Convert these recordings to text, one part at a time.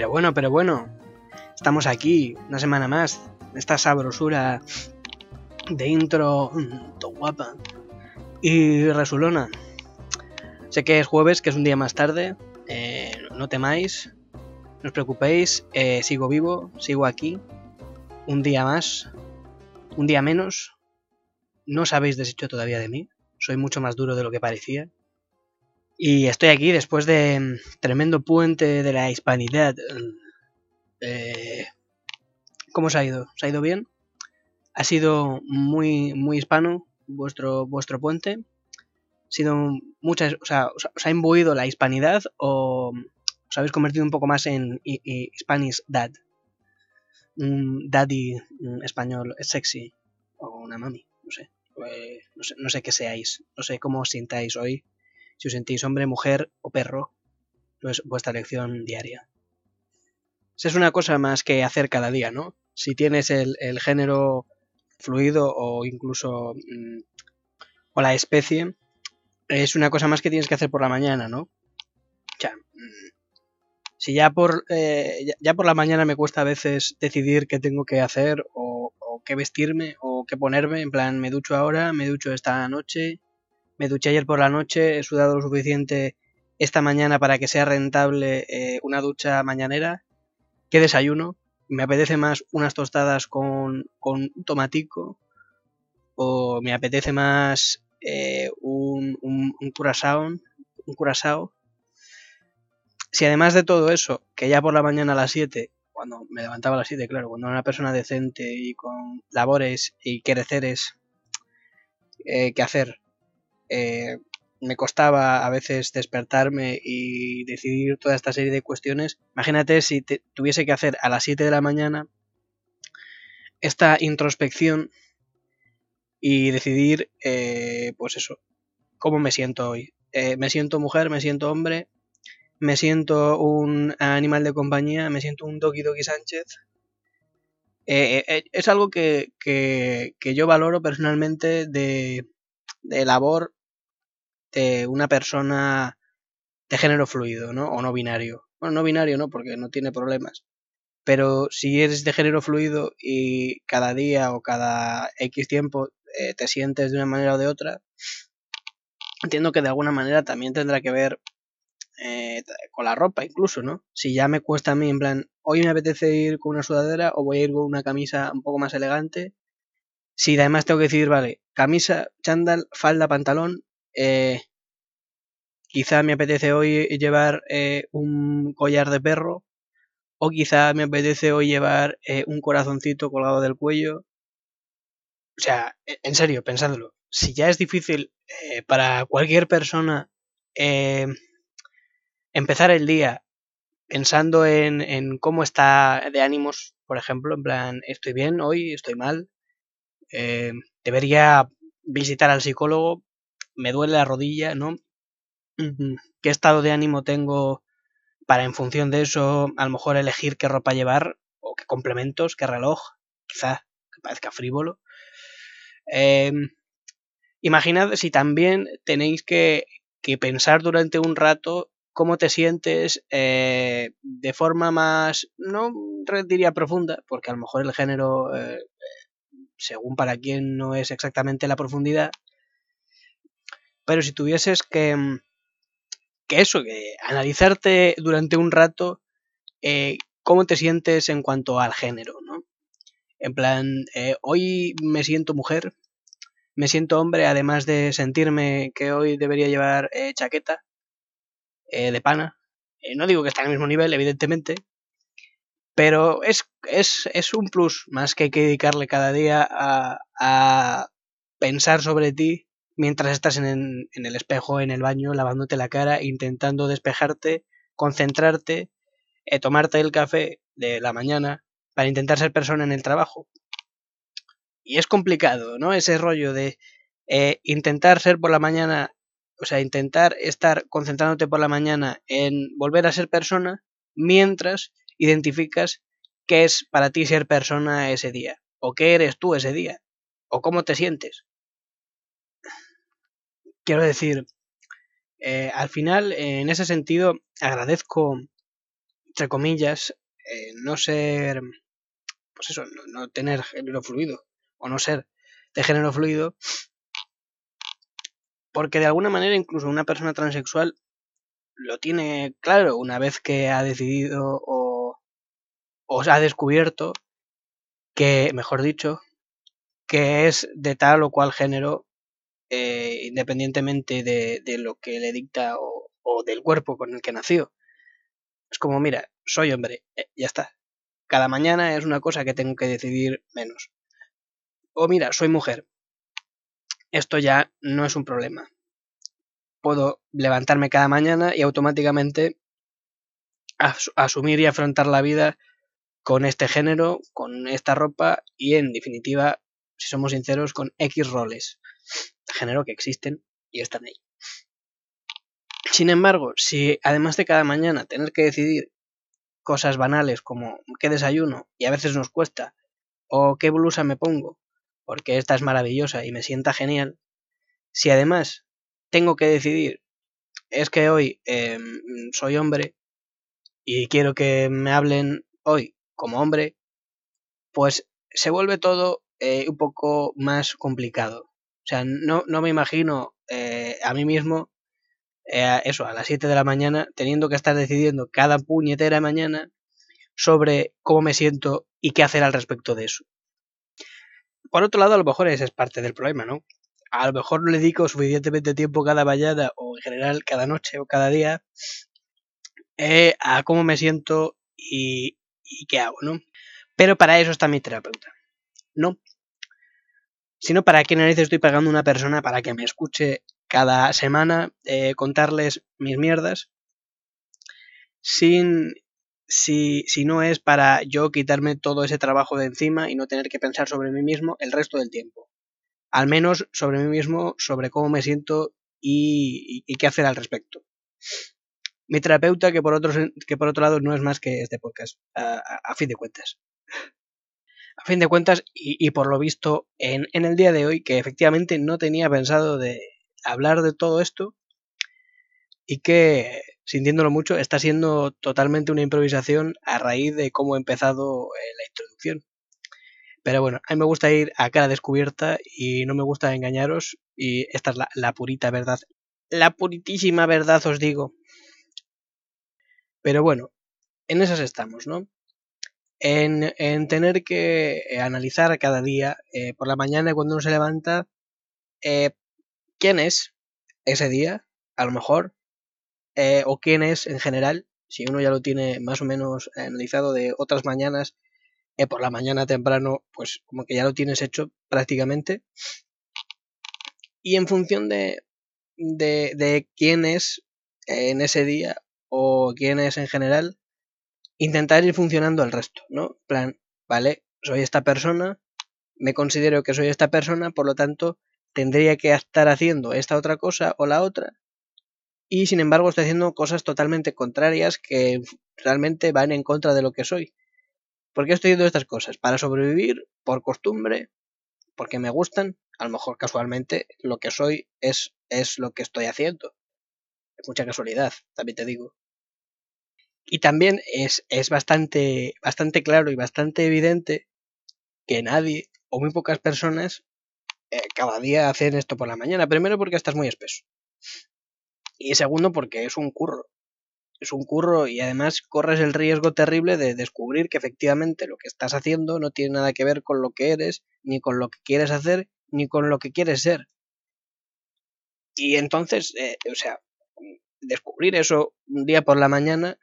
Pero bueno, pero bueno, estamos aquí, una semana más, esta sabrosura de intro, mm, guapa y resulona. Sé que es jueves, que es un día más tarde, eh, no temáis, no os preocupéis, eh, sigo vivo, sigo aquí, un día más, un día menos, no os habéis deshecho todavía de mí, soy mucho más duro de lo que parecía. Y estoy aquí después de mm, tremendo puente de la hispanidad. Eh, ¿Cómo os ha ido? ¿Os ha ido bien? ¿Ha sido muy, muy hispano vuestro, vuestro puente? ¿Ha sido muchas, o sea, os ha imbuido la hispanidad o os habéis convertido un poco más en Spanish dad? Un daddy español sexy o una mami. Eh, no sé. No sé qué seáis, no sé cómo os sintáis hoy si os sentís hombre, mujer o perro, es vuestra elección diaria. Esa es una cosa más que hacer cada día, ¿no? Si tienes el, género fluido o incluso mm, o la especie, es una cosa más que tienes que hacer por la mañana, ¿no? Ya, mm, si ya por, eh, ya por la mañana me cuesta a veces decidir qué tengo que hacer o, o, qué vestirme o qué ponerme, en plan, me ducho ahora, me ducho esta noche, me duché ayer por la noche, he sudado lo suficiente esta mañana para que sea rentable eh, una ducha mañanera. ¿Qué desayuno? Me apetece más unas tostadas con, con tomatico o me apetece más eh, un, un, un curasao. Si además de todo eso, que ya por la mañana a las 7, cuando me levantaba a las 7, claro, cuando era una persona decente y con labores y quereceres eh, que hacer, eh, me costaba a veces despertarme y decidir toda esta serie de cuestiones. Imagínate si tuviese que hacer a las 7 de la mañana esta introspección y decidir, eh, pues eso, cómo me siento hoy. Eh, me siento mujer, me siento hombre, me siento un animal de compañía, me siento un Doki Doki Sánchez. es algo que, que, yo valoro personalmente de, de labor de una persona de género fluido, ¿no? O no binario. Bueno, no binario, ¿no? Porque no tiene problemas. Pero si eres de género fluido y cada día o cada X tiempo eh, te sientes de una manera o de otra, entiendo que de alguna manera también tendrá que ver eh, con la ropa incluso, ¿no? Si ya me cuesta a mí, en plan, hoy me apetece ir con una sudadera o voy a ir con una camisa un poco más elegante. Si además tengo que decir, vale, camisa, chándal, falda, pantalón, eh, quizá me apetece hoy llevar eh, un collar de perro o quizá me apetece hoy llevar eh, un corazoncito colgado del cuello. O sea, e, en serio, pensadlo. Si ya es difícil para cualquier persona empezar el día pensando en, en, cómo está de ánimos, por ejemplo, en plan, estoy bien hoy, estoy mal, debería visitar al psicólogo, me duele la rodilla, ¿no? ¿Qué estado de ánimo tengo para en función de eso a lo mejor elegir qué ropa llevar o qué complementos, qué reloj, quizá que parezca frívolo? Eh, imaginad si también tenéis que, que, pensar durante un rato cómo te sientes eh, de forma más, no diría profunda, porque a lo mejor el género, eh, según para quien no es exactamente la profundidad, pero si tuvieses que, mm, que eso, que analizarte durante un rato eh, cómo te sientes en cuanto al género, ¿no? En plan, eh, hoy me siento mujer, me siento hombre, además de sentirme que hoy debería llevar eh, chaqueta de pana. no digo que esté en el mismo nivel, evidentemente, pero es, es, es, un plus más que hay que dedicarle cada día a, a pensar sobre ti mientras estás en, el espejo, en el baño, lavándote la cara, intentando despejarte, concentrarte, eh, tomarte el café de la mañana para intentar ser persona en el trabajo. Y es complicado, ¿no? Ese rollo de eh, intentar ser por la mañana, o sea, intentar estar concentrándote por la mañana en volver a ser persona mientras identificas qué es para ti ser persona ese día, o qué eres tú ese día, o cómo te sientes quiero decir, eh, al final, en ese sentido, agradezco entre comillas, eh, no ser, pues eso, no, tener género fluido, o no ser de género fluido, porque de alguna manera incluso una persona transexual lo tiene claro una vez que ha decidido o, o ha descubierto que, mejor dicho, que es de tal o cual género, eh, independientemente de, de, lo que le dicta o, o, del cuerpo con el que nació. Es como, mira, soy hombre, eh, ya está. Cada mañana es una cosa que tengo que decidir menos. O mira, soy mujer. Esto ya no es un problema. Puedo levantarme cada mañana y automáticamente as asumir y afrontar la vida con este género, con esta ropa y en definitiva, si somos sinceros, con X roles de género que existen y están ahí. Sin embargo, si además de cada mañana tener que decidir cosas banales como qué desayuno y a veces nos cuesta, o qué blusa me pongo, porque esta es maravillosa y me sienta genial, si además tengo que decidir, es que hoy eh, soy hombre y quiero que me hablen hoy como hombre, pues se vuelve todo eh, un poco más complicado. O sea, no, no me imagino eh, a mí mismo, eh, eso, a las 7 de la mañana, teniendo que estar decidiendo cada puñetera mañana sobre cómo me siento y qué hacer al respecto de eso. Por otro lado, a lo mejor ese es parte del problema, ¿no? A lo mejor no le dedico suficientemente tiempo cada mañana o en general cada noche o cada día a cómo me siento y, y qué hago, ¿no? Pero para eso está mi terapeuta. No. Sino para qué narices estoy pagando una persona para que me escuche cada semana eh, contarles mis mierdas sin si, si no es para yo quitarme todo ese trabajo de encima y no tener que pensar sobre mí mismo el resto del tiempo. Al menos sobre mí mismo, sobre cómo me siento y, y, qué hacer al respecto mi terapeuta, que por, otro, que por otro lado no es más que este podcast, a fin de cuentas. A fin de cuentas, y, por lo visto, en, en, el día de hoy, que efectivamente no tenía pensado de hablar de todo esto, y que, sintiéndolo mucho, está siendo totalmente una improvisación a raíz de cómo he empezado eh, la introducción. Pero bueno, a mí me gusta ir a cara descubierta y no me gusta engañaros, y esta es la, la purita verdad. La puritísima verdad os digo, pero bueno, en esas estamos, ¿no? En, en tener que eh, analizar cada día, eh, por la mañana cuando uno se levanta, eh, quién es ese día, a lo mejor, o quién es en general, si uno ya lo tiene más o menos analizado de otras mañanas, eh, por la mañana temprano, pues como que ya lo tienes hecho prácticamente. Y en función de, de, de quién es en ese día o quién es en general, intentar ir funcionando el resto, ¿no? plan, vale, soy esta persona, me considero que soy esta persona, por lo tanto, tendría que estar haciendo esta otra cosa o la otra, y sin embargo estoy haciendo cosas totalmente contrarias que realmente van en contra de lo que soy. ¿Por qué estoy haciendo estas cosas? Para sobrevivir, por costumbre, porque me gustan, a lo mejor casualmente lo que soy es, es lo que estoy haciendo. Es mucha casualidad, también te digo. Y también es, es bastante, bastante claro y bastante evidente que nadie o muy pocas personas eh, cada día hacen esto por la mañana. Primero porque estás muy espeso. Y segundo porque es un curro. Es un curro y además corres el riesgo terrible de descubrir que efectivamente lo que estás haciendo no tiene nada que ver con lo que eres, ni con lo que quieres hacer, ni con lo que quieres ser. Y entonces, eh, o sea, descubrir eso un día por la mañana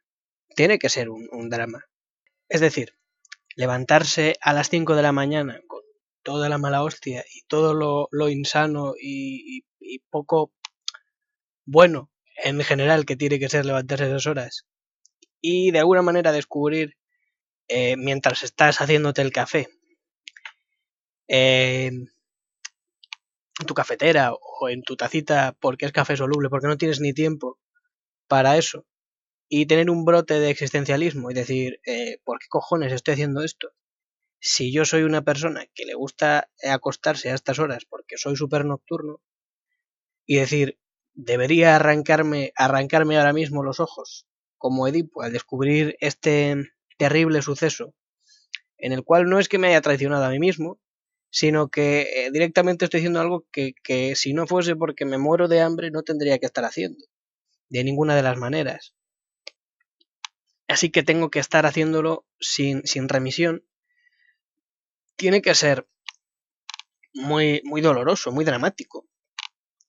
tiene que ser un, un drama. Es decir, levantarse a las 5 de la mañana con toda la mala hostia y todo lo, lo insano y, poco bueno en general que tiene que ser levantarse esas horas y de alguna manera descubrir eh, mientras estás haciéndote el café eh, en tu cafetera o en tu tacita porque es café soluble, porque no tienes ni tiempo para eso y tener un brote de existencialismo y decir, eh, ¿por qué cojones estoy haciendo esto? Si yo soy una persona que le gusta acostarse a estas horas porque soy súper nocturno y decir, debería arrancarme, arrancarme ahora mismo los ojos como Edipo al descubrir este terrible suceso, en el cual no es que me haya traicionado a mí mismo, sino que eh, directamente estoy haciendo algo que, que si no fuese porque me muero de hambre no tendría que estar haciendo, de ninguna de las maneras. Así que tengo que estar haciéndolo sin, sin remisión. Tiene que ser muy, muy doloroso, muy dramático.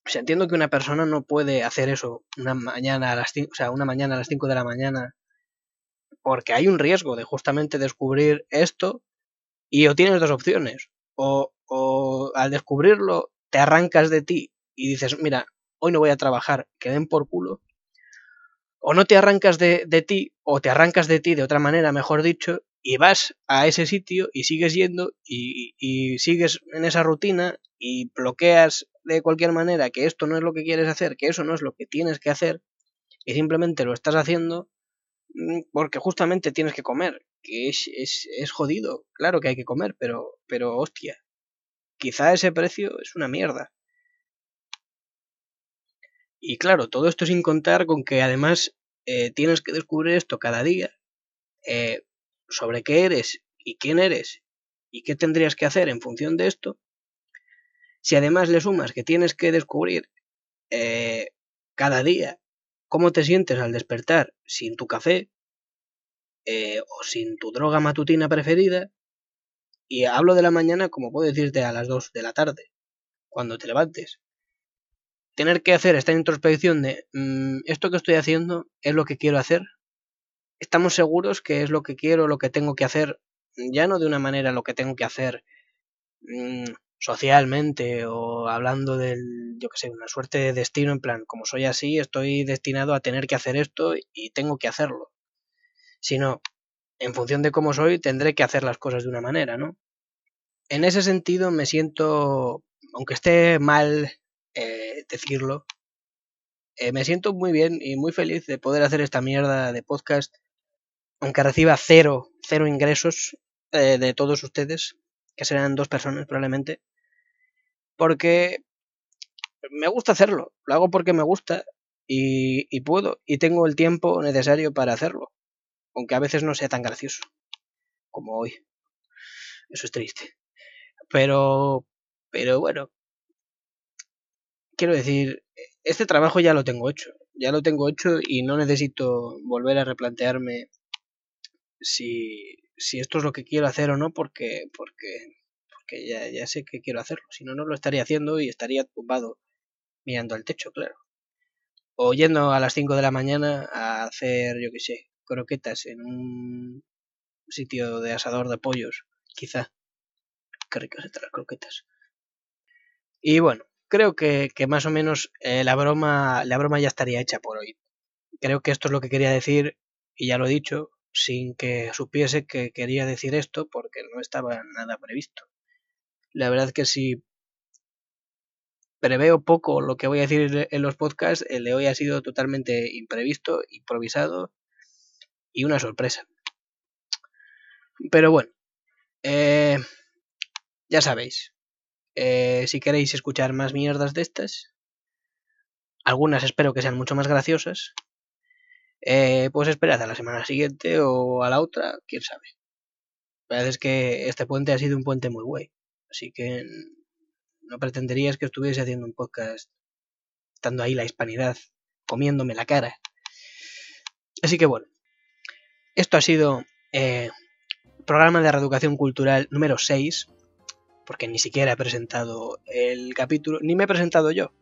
O sea, entiendo que una persona no puede hacer eso una mañana a las 5, o sea, una mañana a las 5 de la mañana porque hay un riesgo de justamente descubrir esto y o tienes dos opciones. O, o al descubrirlo te arrancas de ti y dices, mira, hoy no voy a trabajar, que den por culo. O no te arrancas de, de ti, o te arrancas de ti de otra manera, mejor dicho, y vas a ese sitio y sigues yendo y, sigues en esa rutina y bloqueas de cualquier manera que esto no es lo que quieres hacer, que eso no es lo que tienes que hacer y simplemente lo estás haciendo mm, porque justamente tienes que comer, que es, es, es jodido, claro que hay que comer, pero, pero hostia, quizá ese precio es una mierda. Y claro, todo esto sin contar con que además eh, tienes que descubrir esto cada día, eh, sobre qué eres y quién eres y qué tendrías que hacer en función de esto, si además le sumas que tienes que descubrir eh, cada día cómo te sientes al despertar sin tu café o sin tu droga matutina preferida, y hablo de la mañana como puedo decirte a las 2 de la tarde, cuando te levantes. Tener que hacer esta introspección de mmm, esto que estoy haciendo es lo que quiero hacer. Estamos seguros que es lo que quiero, lo que tengo que hacer, ya no de una manera lo que tengo que hacer mmm, socialmente o hablando del, yo que sé, una suerte de destino en plan, como soy así, estoy destinado a tener que hacer esto y tengo que hacerlo. Sino, en función de cómo soy, tendré que hacer las cosas de una manera, ¿no? En ese sentido me siento, aunque esté mal eh, decirlo, eh, me siento muy bien y muy feliz de poder hacer esta mierda de podcast, aunque reciba cero, cero ingresos eh, de todos ustedes, que serán dos personas probablemente, porque me gusta hacerlo, lo hago porque me gusta y, y, puedo y tengo el tiempo necesario para hacerlo, aunque a veces no sea tan gracioso como hoy. Eso es triste. Pero, pero bueno, quiero decir, este trabajo ya lo tengo hecho, ya lo tengo hecho y no necesito volver a replantearme si, si esto es lo que quiero hacer o no, porque, porque, porque ya, ya sé que quiero hacerlo. Si no, no lo estaría haciendo y estaría tumbado mirando al techo, claro. O yendo a las 5 de la mañana a hacer, yo qué sé, croquetas en un sitio de asador de pollos, quizá. Qué ricas están las croquetas. Y bueno, creo que, que más o menos eh, la broma la broma ya estaría hecha por hoy. Creo que esto es lo que quería decir y ya lo he dicho sin que supiese que quería decir esto porque no estaba nada previsto. La verdad que si preveo poco lo que voy a decir en los podcasts, el de hoy ha sido totalmente imprevisto, improvisado y una sorpresa. Pero bueno, eh, ya sabéis, eh, si queréis escuchar más mierdas de estas, algunas espero que sean mucho más graciosas, eh, pues esperad a la semana siguiente o a la otra, quién sabe. La verdad es que este puente ha sido un puente muy guay, así que no pretenderías que estuviese haciendo un podcast estando ahí la hispanidad, comiéndome la cara. Así que bueno, esto ha sido eh, programa de reeducación cultural número 6 porque ni siquiera he presentado el capítulo, ni me he presentado yo.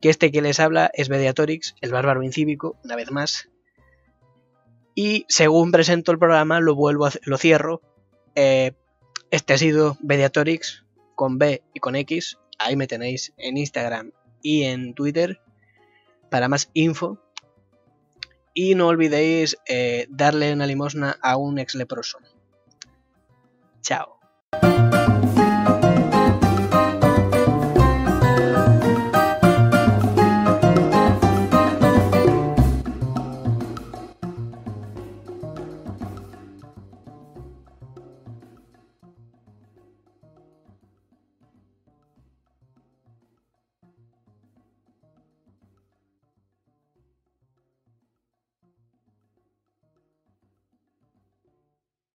Que este que les habla es Mediatorix, el bárbaro incívico, una vez más. Y según presento el programa, lo vuelvo lo cierro. Eh, este ha sido Mediatorix con B y con X. Ahí me tenéis en Instagram y en Twitter para más info. Y no olvidéis eh, darle una limosna a un ex leproso. Chao.